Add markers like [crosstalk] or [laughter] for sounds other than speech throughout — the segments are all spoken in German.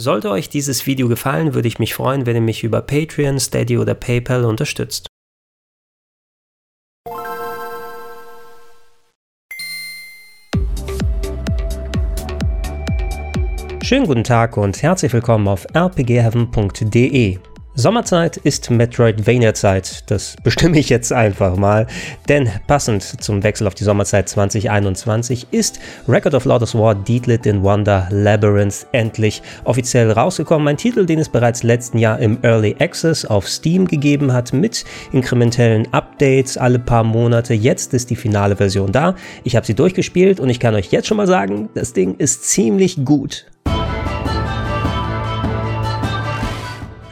Sollte euch dieses Video gefallen, würde ich mich freuen, wenn ihr mich über Patreon, Steady oder PayPal unterstützt. Schönen guten Tag und herzlich willkommen auf rpgheaven.de. Sommerzeit ist Metroidvania-Zeit. Das bestimme ich jetzt einfach mal. Denn passend zum Wechsel auf die Sommerzeit 2021 ist Record of Lotus War Deedlit in Wonder Labyrinth endlich offiziell rausgekommen. Ein Titel, den es bereits letzten Jahr im Early Access auf Steam gegeben hat mit inkrementellen Updates alle paar Monate. Jetzt ist die finale Version da. Ich habe sie durchgespielt und ich kann euch jetzt schon mal sagen, das Ding ist ziemlich gut.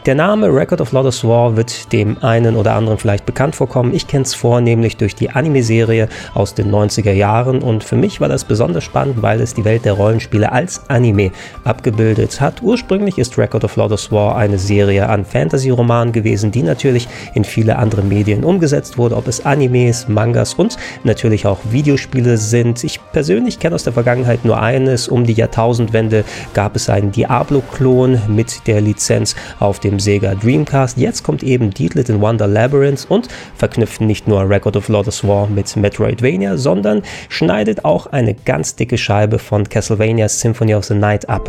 Der Name Record of Lotus War wird dem einen oder anderen vielleicht bekannt vorkommen. Ich kenne es vornehmlich durch die Anime-Serie aus den 90er Jahren und für mich war das besonders spannend, weil es die Welt der Rollenspiele als Anime abgebildet hat. Ursprünglich ist Record of Lotus War eine Serie an Fantasy-Romanen gewesen, die natürlich in viele andere Medien umgesetzt wurde, ob es Animes, Mangas und natürlich auch Videospiele sind. Ich persönlich kenne aus der Vergangenheit nur eines. Um die Jahrtausendwende gab es einen Diablo-Klon mit der Lizenz auf dem Sega Dreamcast. Jetzt kommt eben Deedlit in Wonder Labyrinth und verknüpft nicht nur Record of Lotus War mit Metroidvania, sondern schneidet auch eine ganz dicke Scheibe von Castlevania Symphony of the Night ab.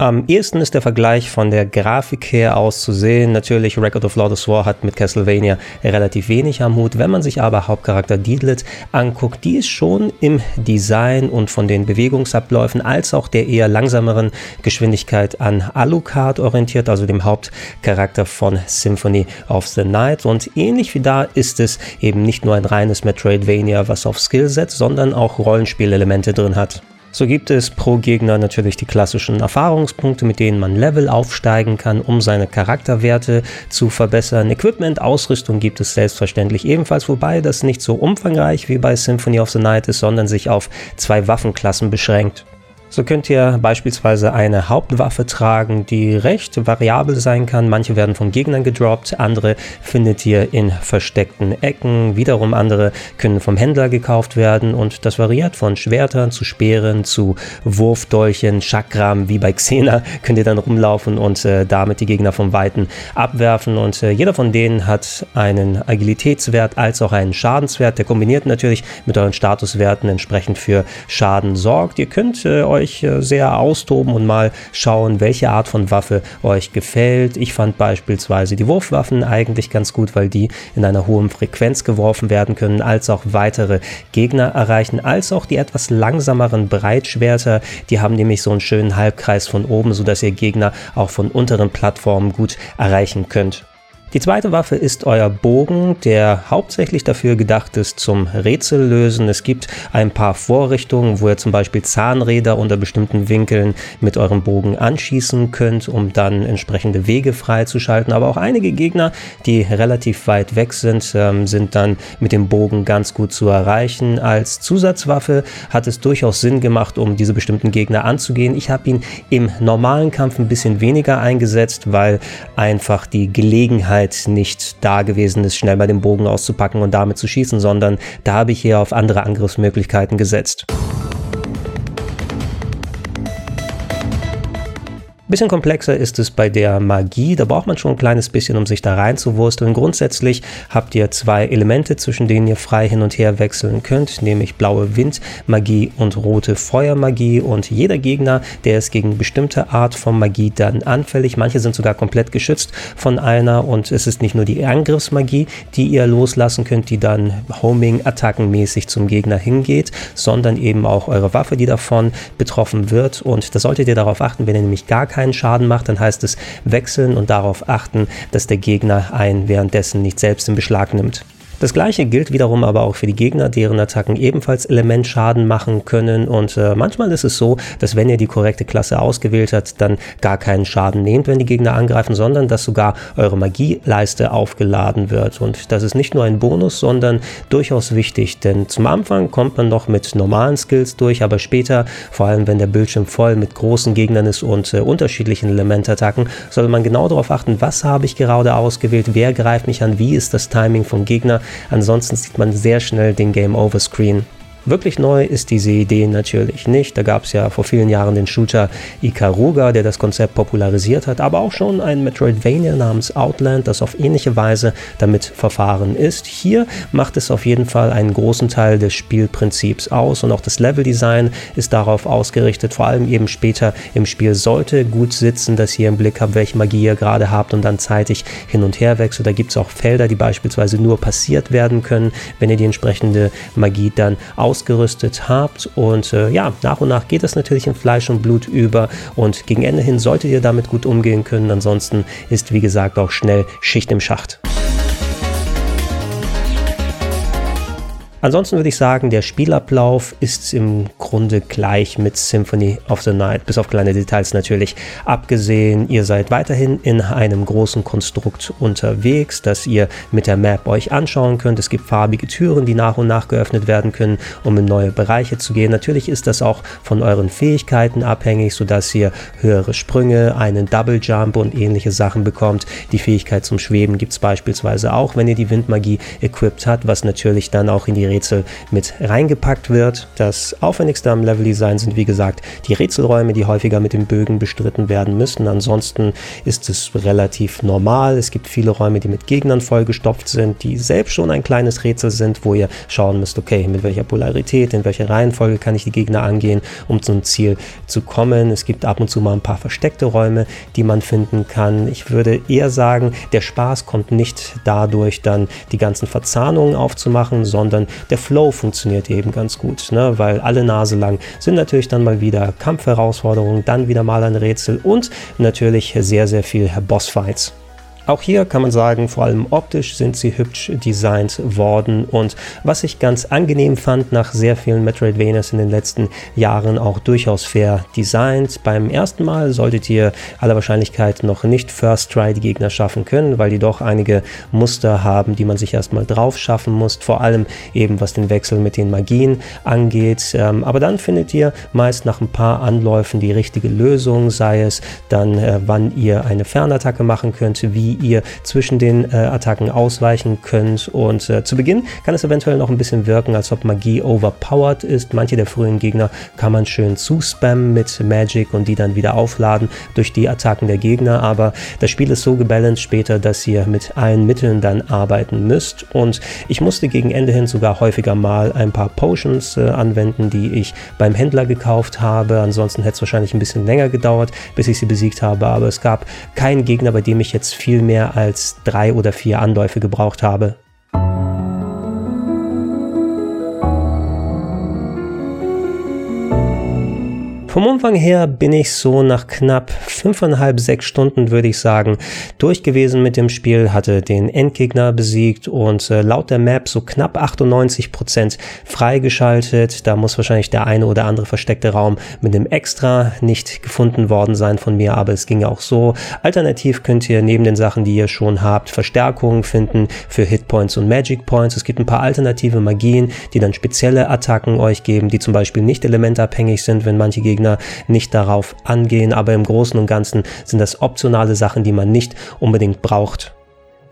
Am ehesten ist der Vergleich von der Grafik her auszusehen. Natürlich, Record of Lotus War hat mit Castlevania relativ wenig am Hut. Wenn man sich aber Hauptcharakter Deedlit anguckt, die ist schon im Design und von den Bewegungsabläufen als auch der eher langsameren Geschwindigkeit an Alucard orientiert, also dem Hauptcharakter von Symphony of the Night. Und ähnlich wie da ist es eben nicht nur ein reines Metroidvania, was auf Skill setzt, sondern auch Rollenspielelemente drin hat. So gibt es pro Gegner natürlich die klassischen Erfahrungspunkte, mit denen man Level aufsteigen kann, um seine Charakterwerte zu verbessern. Equipment, Ausrüstung gibt es selbstverständlich ebenfalls, wobei das nicht so umfangreich wie bei Symphony of the Night ist, sondern sich auf zwei Waffenklassen beschränkt. So könnt ihr beispielsweise eine Hauptwaffe tragen, die recht variabel sein kann. Manche werden von Gegnern gedroppt, andere findet ihr in versteckten Ecken. Wiederum andere können vom Händler gekauft werden und das variiert von Schwertern zu Speeren zu Wurfdolchen, Chakram, wie bei Xena [laughs] könnt ihr dann rumlaufen und äh, damit die Gegner vom Weiten abwerfen und äh, jeder von denen hat einen Agilitätswert als auch einen Schadenswert, der kombiniert natürlich mit euren Statuswerten entsprechend für Schaden sorgt. Ihr könnt äh, euch äh, sehr austoben und mal schauen, welche Art von Waffe euch gefällt. Ich fand beispielsweise die Wurfwaffen eigentlich ganz gut, weil die in einer hohen Frequenz geworfen werden können, als auch weitere Gegner erreichen, als auch die etwas langsameren Breitschwerter. Die haben nämlich so einen schönen Halbkreis von oben, sodass ihr Gegner auch von unteren Plattformen gut erreichen könnt. Die zweite Waffe ist euer Bogen, der hauptsächlich dafür gedacht ist zum Rätsellösen. Es gibt ein paar Vorrichtungen, wo ihr zum Beispiel Zahnräder unter bestimmten Winkeln mit eurem Bogen anschießen könnt, um dann entsprechende Wege freizuschalten. Aber auch einige Gegner, die relativ weit weg sind, ähm, sind dann mit dem Bogen ganz gut zu erreichen. Als Zusatzwaffe hat es durchaus Sinn gemacht, um diese bestimmten Gegner anzugehen. Ich habe ihn im normalen Kampf ein bisschen weniger eingesetzt, weil einfach die Gelegenheit Gelegenheit nicht da gewesen ist, schnell mal den Bogen auszupacken und damit zu schießen, sondern da habe ich hier auf andere Angriffsmöglichkeiten gesetzt. Bisschen komplexer ist es bei der Magie. Da braucht man schon ein kleines bisschen, um sich da reinzuwursteln. Grundsätzlich habt ihr zwei Elemente, zwischen denen ihr frei hin und her wechseln könnt, nämlich blaue Windmagie und rote Feuermagie. Und jeder Gegner, der ist gegen bestimmte Art von Magie dann anfällig. Manche sind sogar komplett geschützt von einer. Und es ist nicht nur die Angriffsmagie, die ihr loslassen könnt, die dann Homing-Attackenmäßig zum Gegner hingeht, sondern eben auch eure Waffe, die davon betroffen wird. Und da solltet ihr darauf achten, wenn ihr nämlich gar keine keinen Schaden macht, dann heißt es wechseln und darauf achten, dass der Gegner einen währenddessen nicht selbst in Beschlag nimmt. Das gleiche gilt wiederum aber auch für die Gegner, deren Attacken ebenfalls Elementschaden machen können. Und äh, manchmal ist es so, dass wenn ihr die korrekte Klasse ausgewählt habt, dann gar keinen Schaden nehmt, wenn die Gegner angreifen, sondern dass sogar eure Magieleiste aufgeladen wird. Und das ist nicht nur ein Bonus, sondern durchaus wichtig, denn zum Anfang kommt man noch mit normalen Skills durch, aber später, vor allem wenn der Bildschirm voll mit großen Gegnern ist und äh, unterschiedlichen Elementattacken, soll man genau darauf achten, was habe ich gerade ausgewählt, wer greift mich an, wie ist das Timing vom Gegner Ansonsten sieht man sehr schnell den Game Over Screen. Wirklich neu ist diese Idee natürlich nicht. Da gab es ja vor vielen Jahren den Shooter Ikaruga, der das Konzept popularisiert hat, aber auch schon ein Metroidvania namens Outland, das auf ähnliche Weise damit verfahren ist. Hier macht es auf jeden Fall einen großen Teil des Spielprinzips aus und auch das Leveldesign ist darauf ausgerichtet, vor allem eben später im Spiel sollte gut sitzen, dass ihr im Blick habt, welche Magie ihr gerade habt und dann zeitig hin und her wechselt. Da gibt es auch Felder, die beispielsweise nur passiert werden können, wenn ihr die entsprechende Magie dann aus ausgerüstet habt. Und äh, ja, nach und nach geht das natürlich in Fleisch und Blut über und gegen Ende hin solltet ihr damit gut umgehen können. Ansonsten ist, wie gesagt, auch schnell Schicht im Schacht. Ansonsten würde ich sagen, der Spielablauf ist im Grunde gleich mit Symphony of the Night, bis auf kleine Details natürlich. Abgesehen, ihr seid weiterhin in einem großen Konstrukt unterwegs, das ihr mit der Map euch anschauen könnt. Es gibt farbige Türen, die nach und nach geöffnet werden können, um in neue Bereiche zu gehen. Natürlich ist das auch von euren Fähigkeiten abhängig, sodass ihr höhere Sprünge, einen Double Jump und ähnliche Sachen bekommt. Die Fähigkeit zum Schweben gibt es beispielsweise auch, wenn ihr die Windmagie equipped habt, was natürlich dann auch in die Rätsel mit reingepackt wird. Das aufwendigste am Leveldesign sind wie gesagt die Rätselräume, die häufiger mit den Bögen bestritten werden müssen. Ansonsten ist es relativ normal. Es gibt viele Räume, die mit Gegnern vollgestopft sind, die selbst schon ein kleines Rätsel sind, wo ihr schauen müsst, okay, mit welcher Polarität, in welcher Reihenfolge kann ich die Gegner angehen, um zum Ziel zu kommen. Es gibt ab und zu mal ein paar versteckte Räume, die man finden kann. Ich würde eher sagen, der Spaß kommt nicht dadurch, dann die ganzen Verzahnungen aufzumachen, sondern der Flow funktioniert eben ganz gut, ne? weil alle Nase lang sind natürlich dann mal wieder Kampfherausforderungen, dann wieder mal ein Rätsel und natürlich sehr, sehr viel Bossfights. Auch hier kann man sagen, vor allem optisch sind sie hübsch designt worden und was ich ganz angenehm fand nach sehr vielen Metroidvanias in den letzten Jahren auch durchaus fair designt. Beim ersten Mal solltet ihr aller Wahrscheinlichkeit noch nicht First Try die Gegner schaffen können, weil die doch einige Muster haben, die man sich erstmal drauf schaffen muss, vor allem eben was den Wechsel mit den Magien angeht. Ähm, aber dann findet ihr meist nach ein paar Anläufen die richtige Lösung, sei es dann, äh, wann ihr eine Fernattacke machen könnt, wie ihr zwischen den äh, Attacken ausweichen könnt. Und äh, zu Beginn kann es eventuell noch ein bisschen wirken, als ob Magie overpowered ist. Manche der frühen Gegner kann man schön zuspammen mit Magic und die dann wieder aufladen durch die Attacken der Gegner. Aber das Spiel ist so gebalanced später, dass ihr mit allen Mitteln dann arbeiten müsst. Und ich musste gegen Ende hin sogar häufiger mal ein paar Potions äh, anwenden, die ich beim Händler gekauft habe. Ansonsten hätte es wahrscheinlich ein bisschen länger gedauert, bis ich sie besiegt habe. Aber es gab keinen Gegner, bei dem ich jetzt viel mehr mehr als drei oder vier Anläufe gebraucht habe. Vom Umfang her bin ich so nach knapp fünfeinhalb, sechs Stunden, würde ich sagen, durch gewesen mit dem Spiel, hatte den Endgegner besiegt und äh, laut der Map so knapp 98 Prozent freigeschaltet. Da muss wahrscheinlich der eine oder andere versteckte Raum mit dem Extra nicht gefunden worden sein von mir, aber es ging auch so. Alternativ könnt ihr neben den Sachen, die ihr schon habt, Verstärkungen finden für Hitpoints und Magic Points. Es gibt ein paar alternative Magien, die dann spezielle Attacken euch geben, die zum Beispiel nicht elementabhängig sind, wenn manche Gegner Gegner nicht darauf angehen, aber im Großen und Ganzen sind das optionale Sachen, die man nicht unbedingt braucht.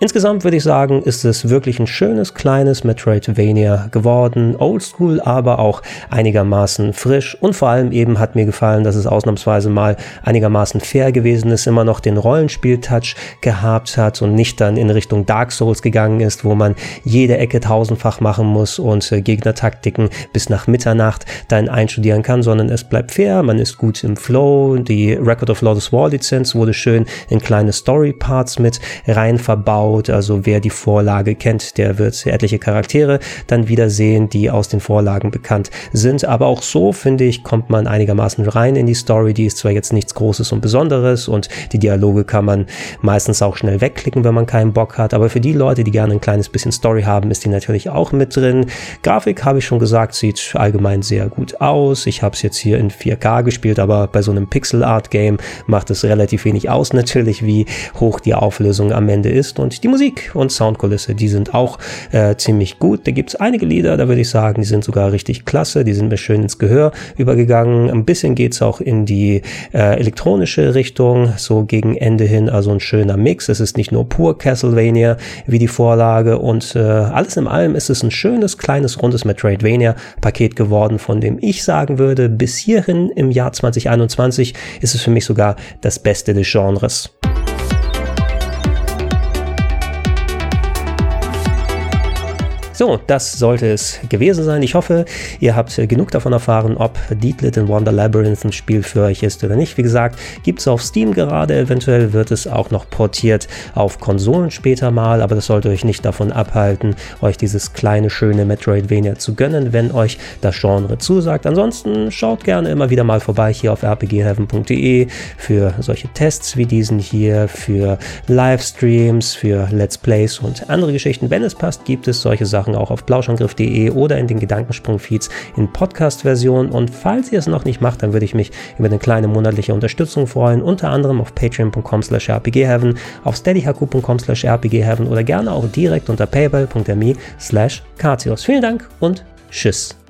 Insgesamt würde ich sagen, ist es wirklich ein schönes kleines Metroidvania geworden. Oldschool, aber auch einigermaßen frisch. Und vor allem eben hat mir gefallen, dass es ausnahmsweise mal einigermaßen fair gewesen ist, immer noch den Rollenspiel-Touch gehabt hat und nicht dann in Richtung Dark Souls gegangen ist, wo man jede Ecke tausendfach machen muss und äh, Gegnertaktiken bis nach Mitternacht dann einstudieren kann, sondern es bleibt fair, man ist gut im Flow. Die Record of Lotus War Lizenz wurde schön in kleine Story-Parts mit rein verbaut aufgebaut. Also wer die Vorlage kennt, der wird etliche Charaktere dann wieder sehen, die aus den Vorlagen bekannt sind. Aber auch so, finde ich, kommt man einigermaßen rein in die Story. Die ist zwar jetzt nichts Großes und Besonderes und die Dialoge kann man meistens auch schnell wegklicken, wenn man keinen Bock hat. Aber für die Leute, die gerne ein kleines bisschen Story haben, ist die natürlich auch mit drin. Grafik, habe ich schon gesagt, sieht allgemein sehr gut aus. Ich habe es jetzt hier in 4K gespielt, aber bei so einem Pixel Art Game macht es relativ wenig aus [laughs] natürlich, wie hoch die Auflösung am Ende ist. Und Die Musik und Soundkulisse, die sind auch äh, ziemlich gut. Da gibt es einige Lieder, da würde ich sagen, die sind sogar richtig klasse, die sind mir schön ins Gehör übergegangen. Ein bisschen geht es auch in die äh, elektronische Richtung, so gegen Ende hin, also ein schöner Mix. Es ist nicht nur pur Castlevania wie die Vorlage und äh, alles in allem ist es ein schönes, kleines, rundes Metroidvania-Paket geworden, von dem ich sagen würde, bis hierhin im Jahr 2021 ist es für mich sogar das Beste des Genres. So, das sollte es gewesen sein. Ich hoffe, ihr habt genug davon erfahren, ob Deedlit in Wonder Labyrinth ein Spiel für euch ist oder nicht. Wie gesagt, gibt es auf Steam gerade. Eventuell wird es auch noch portiert auf Konsolen später mal, aber das sollte euch nicht davon abhalten, euch dieses kleine, schöne Metroidvania zu gönnen, wenn euch das Genre zusagt. Ansonsten schaut gerne immer wieder mal vorbei hier auf rpgheaven.de für solche Tests wie diesen hier, für Livestreams, für Let's Plays und andere Geschichten. Wenn es passt, gibt es solche Sachen Sachen auch auf plauschangriff.de oder in den Gedankensprung-Feeds in Podcast-Version. Und falls ihr es noch nicht macht, dann würde ich mich über eine kleine monatliche Unterstützung freuen, unter anderem auf patreon.com slash rpgheaven, auf steadyhq.com slash rpgheaven oder gerne auch direkt unter paypal.me slash Vielen Dank und tschüss.